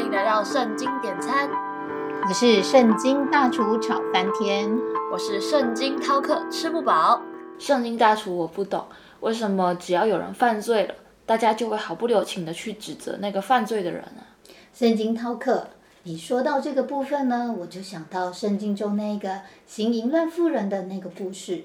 欢迎来到圣经点餐，我是圣经大厨炒翻天，我是圣经饕客吃不饱。圣经大厨我不懂，为什么只要有人犯罪了，大家就会毫不留情的去指责那个犯罪的人呢？圣经饕客，你说到这个部分呢，我就想到圣经中那个行淫乱妇人的那个故事。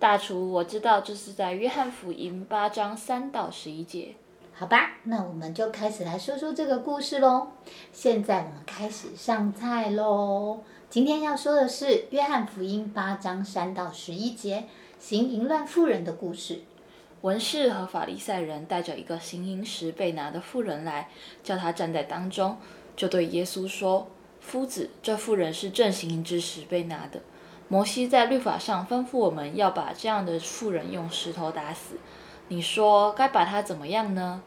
大厨，我知道这是在约翰福音八章三到十一节。好吧，那我们就开始来说说这个故事喽。现在我们开始上菜喽。今天要说的是约翰福音八章三到十一节，行淫乱妇人的故事。文士和法利赛人带着一个行淫时被拿的妇人来，叫他站在当中，就对耶稣说：“夫子，这妇人是正行淫之时被拿的。”摩西在律法上吩咐我们要把这样的妇人用石头打死，你说该把他怎么样呢？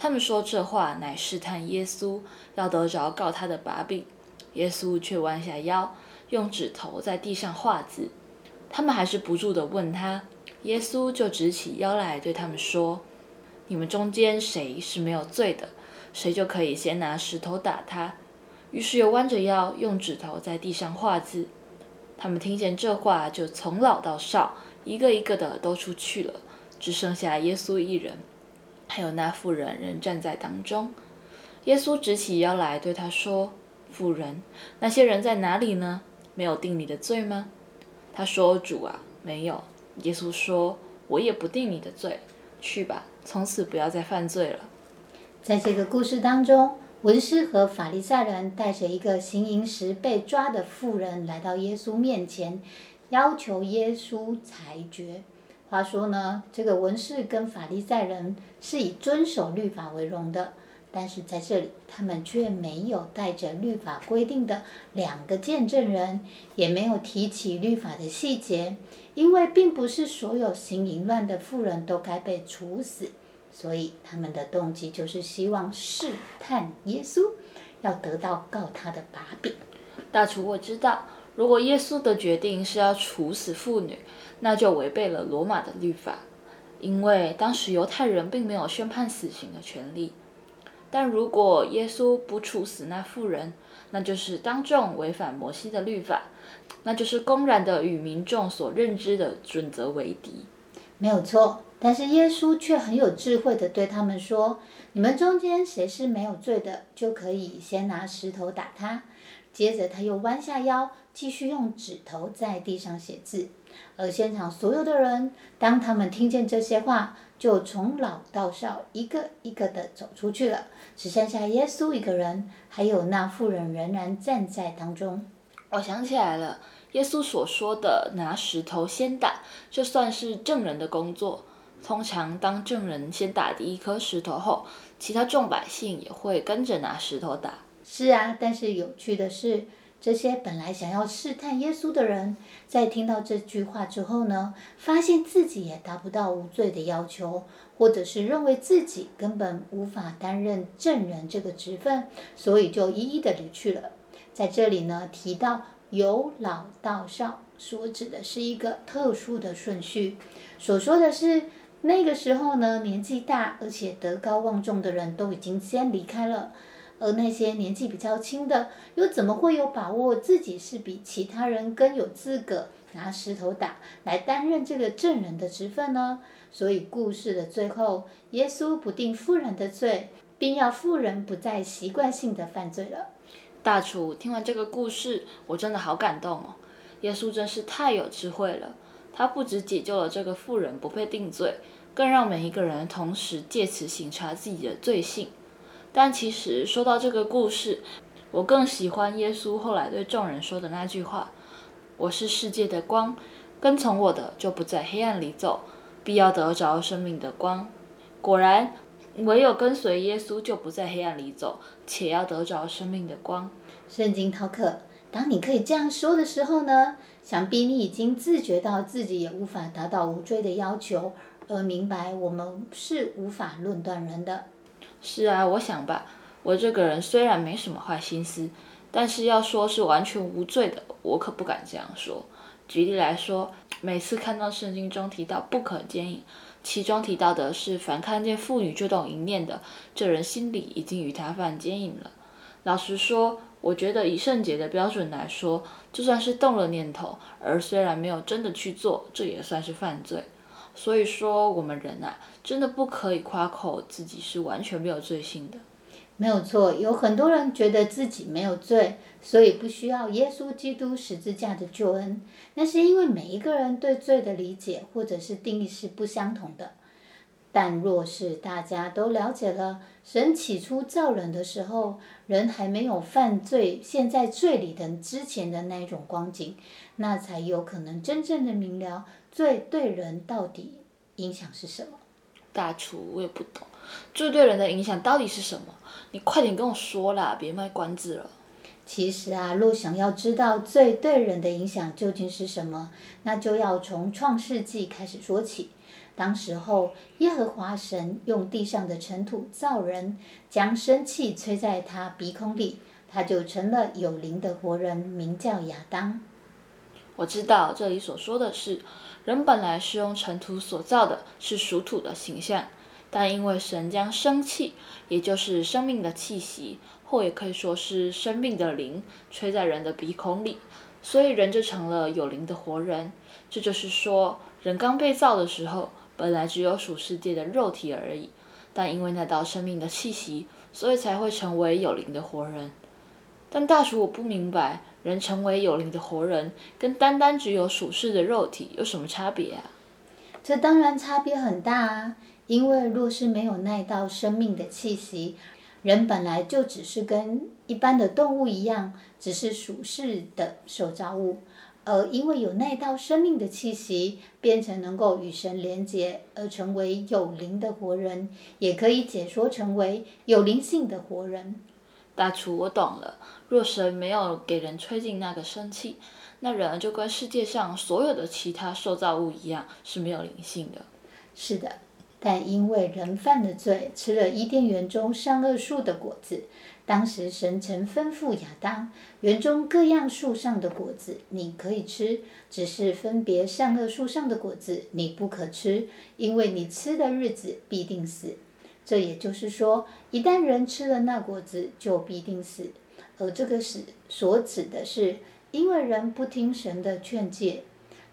他们说这话乃试探耶稣，要得着告他的把柄。耶稣却弯下腰，用指头在地上画字。他们还是不住地问他，耶稣就直起腰来对他们说：“你们中间谁是没有罪的，谁就可以先拿石头打他。”于是又弯着腰，用指头在地上画字。他们听见这话，就从老到少，一个一个的都出去了，只剩下耶稣一人，还有那妇人仍站在当中。耶稣直起腰来对他说：“妇人，那些人在哪里呢？没有定你的罪吗？”他说：“主啊，没有。”耶稣说：“我也不定你的罪，去吧，从此不要再犯罪了。”在这个故事当中。文士和法利赛人带着一个行淫时被抓的妇人来到耶稣面前，要求耶稣裁决。话说呢，这个文士跟法利赛人是以遵守律法为荣的，但是在这里他们却没有带着律法规定的两个见证人，也没有提起律法的细节，因为并不是所有行淫乱的妇人都该被处死。所以他们的动机就是希望试探耶稣，要得到告他的把柄。大厨，我知道，如果耶稣的决定是要处死妇女，那就违背了罗马的律法，因为当时犹太人并没有宣判死刑的权利。但如果耶稣不处死那妇人，那就是当众违反摩西的律法，那就是公然的与民众所认知的准则为敌。没有错。但是耶稣却很有智慧的对他们说：“你们中间谁是没有罪的，就可以先拿石头打他。”接着他又弯下腰，继续用指头在地上写字。而现场所有的人，当他们听见这些话，就从老到少一个一个的走出去了，只剩下耶稣一个人，还有那妇人仍然站在当中。我想起来了，耶稣所说的拿石头先打，这算是证人的工作。通常，当证人先打第一颗石头后，其他众百姓也会跟着拿石头打。是啊，但是有趣的是，这些本来想要试探耶稣的人，在听到这句话之后呢，发现自己也达不到无罪的要求，或者是认为自己根本无法担任证人这个职分，所以就一一的离去了。在这里呢，提到由老到少，所指的是一个特殊的顺序，所说的是。那个时候呢，年纪大而且德高望重的人都已经先离开了，而那些年纪比较轻的，又怎么会有把握自己是比其他人更有资格拿石头打来担任这个证人的职分呢？所以故事的最后，耶稣不定妇人的罪，并要妇人不再习惯性的犯罪了。大厨，听完这个故事，我真的好感动哦！耶稣真是太有智慧了。他不止解救了这个妇人不被定罪，更让每一个人同时借此醒察自己的罪性。但其实说到这个故事，我更喜欢耶稣后来对众人说的那句话：“我是世界的光，跟从我的就不在黑暗里走，必要得着生命的光。”果然，唯有跟随耶稣，就不在黑暗里走，且要得着生命的光。圣经饕客。当你可以这样说的时候呢，想必你已经自觉到自己也无法达到无罪的要求，而明白我们是无法论断人的。是啊，我想吧，我这个人虽然没什么坏心思，但是要说是完全无罪的，我可不敢这样说。举例来说，每次看到圣经中提到不可奸淫，其中提到的是凡看见妇女就动淫念的，这人心里已经与他犯奸淫了。老实说，我觉得以圣洁的标准来说，就算是动了念头，而虽然没有真的去做，这也算是犯罪。所以说，我们人啊，真的不可以夸口自己是完全没有罪性的。没有错，有很多人觉得自己没有罪，所以不需要耶稣基督十字架的救恩。那是因为每一个人对罪的理解或者是定义是不相同的。但若是大家都了解了神起初造人的时候，人还没有犯罪，陷在罪里的之前的那一种光景，那才有可能真正的明了罪对人到底影响是什么。大厨，我也不懂，罪对人的影响到底是什么？你快点跟我说啦，别卖关子了。其实啊，若想要知道罪对人的影响究竟是什么，那就要从创世纪开始说起。当时候，耶和华神用地上的尘土造人，将生气吹在他鼻孔里，他就成了有灵的活人，名叫亚当。我知道这里所说的是，人本来是用尘土所造的，是属土的形象。但因为神将生气，也就是生命的气息，或也可以说是生命的灵，吹在人的鼻孔里，所以人就成了有灵的活人。这就是说，人刚被造的时候，本来只有属世界的肉体而已，但因为那道生命的气息，所以才会成为有灵的活人。但大厨，我不明白，人成为有灵的活人，跟单单只有属世的肉体有什么差别啊？这当然差别很大啊！因为若是没有那道生命的气息，人本来就只是跟一般的动物一样，只是属世的受造物。而因为有那道生命的气息，变成能够与神连结，而成为有灵的活人，也可以解说成为有灵性的活人。大厨，我懂了。若神没有给人吹进那个生气，那人就跟世界上所有的其他受造物一样，是没有灵性的。是的。但因为人犯了罪，吃了伊甸园中善恶树的果子，当时神曾吩咐亚当：园中各样树上的果子你可以吃，只是分别善恶树上的果子你不可吃，因为你吃的日子必定死。这也就是说，一旦人吃了那果子，就必定死。而这个死所指的是，因为人不听神的劝诫。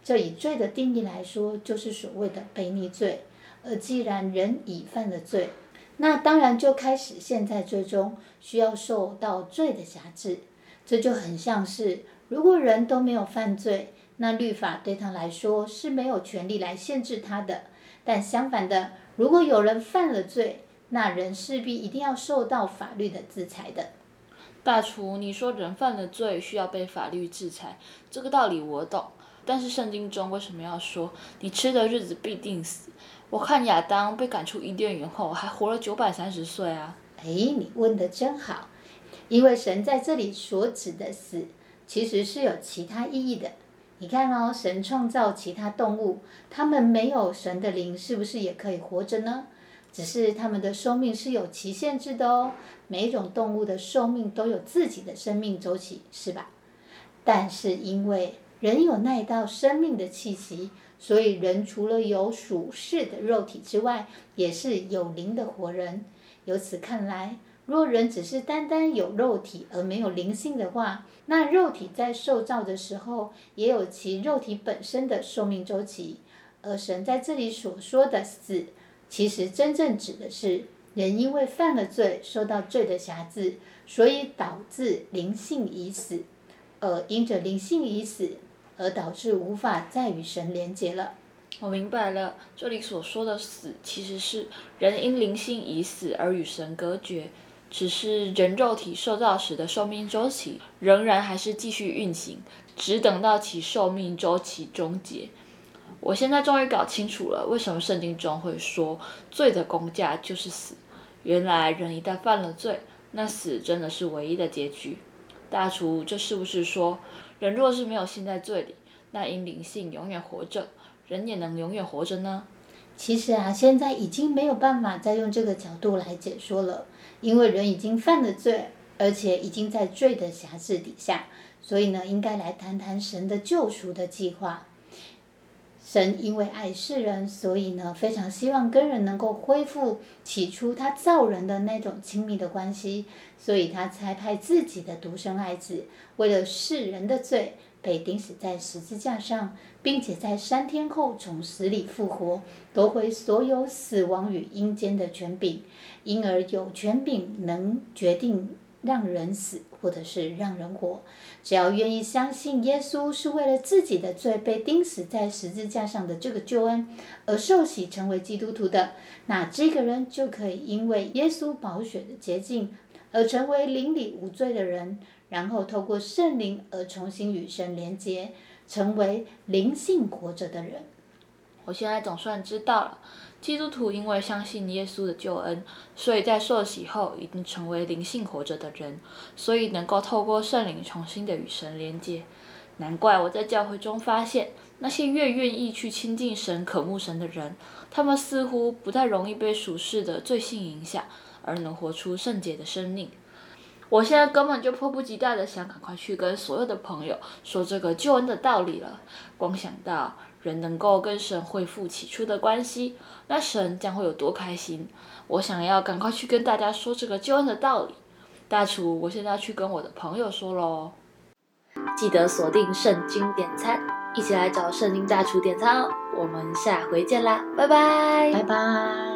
这以罪的定义来说，就是所谓的悖逆罪。而既然人已犯了罪，那当然就开始陷在罪中，需要受到罪的辖制。这就很像是，如果人都没有犯罪，那律法对他来说是没有权利来限制他的。但相反的，如果有人犯了罪，那人势必一定要受到法律的制裁的。大厨，你说人犯了罪需要被法律制裁，这个道理我懂。但是圣经中为什么要说你吃的日子必定死？我看亚当被赶出伊甸园后，还活了九百三十岁啊！哎，你问的真好，因为神在这里所指的死，其实是有其他意义的。你看哦，神创造其他动物，它们没有神的灵，是不是也可以活着呢？只是它们的寿命是有期限制的哦。每种动物的寿命都有自己的生命周期，是吧？但是因为人有那一道生命的气息。所以，人除了有属世的肉体之外，也是有灵的活人。由此看来，若人只是单单有肉体而没有灵性的话，那肉体在受造的时候也有其肉体本身的寿命周期。而神在这里所说的死，其实真正指的是人因为犯了罪，受到罪的辖制，所以导致灵性已死。而因着灵性已死。而导致无法再与神连结了。我明白了，这里所说的死，其实是人因灵性已死而与神隔绝，只是人肉体受造时的寿命周期仍然还是继续运行，只等到其寿命周期终结。我现在终于搞清楚了，为什么圣经中会说罪的公价就是死。原来人一旦犯了罪，那死真的是唯一的结局。大厨，这是不是说？人若是没有陷在罪里，那因灵性永远活着，人也能永远活着呢？其实啊，现在已经没有办法再用这个角度来解说了，因为人已经犯了罪，而且已经在罪的辖制底下，所以呢，应该来谈谈神的救赎的计划。神因为爱世人，所以呢，非常希望跟人能够恢复起初他造人的那种亲密的关系，所以他才派自己的独生爱子，为了世人的罪，被钉死在十字架上，并且在三天后从死里复活，夺回所有死亡与阴间的权柄，因而有权柄能决定。让人死，或者是让人活，只要愿意相信耶稣是为了自己的罪被钉死在十字架上的这个救恩而受洗成为基督徒的，那这个人就可以因为耶稣宝血的洁净而成为灵里无罪的人，然后透过圣灵而重新与神连接，成为灵性活着的人。我现在总算知道了。基督徒因为相信耶稣的救恩，所以在受洗后已经成为灵性活着的人，所以能够透过圣灵重新的与神连接。难怪我在教会中发现，那些越愿意去亲近神、渴慕神的人，他们似乎不太容易被俗世的罪性影响，而能活出圣洁的生命。我现在根本就迫不及待的想赶快去跟所有的朋友说这个救恩的道理了。光想到人能够跟神恢复起初的关系。那神将会有多开心？我想要赶快去跟大家说这个救恩的道理。大厨，我现在要去跟我的朋友说喽。记得锁定圣经点餐，一起来找圣经大厨点餐哦。我们下回见啦，拜拜，拜拜。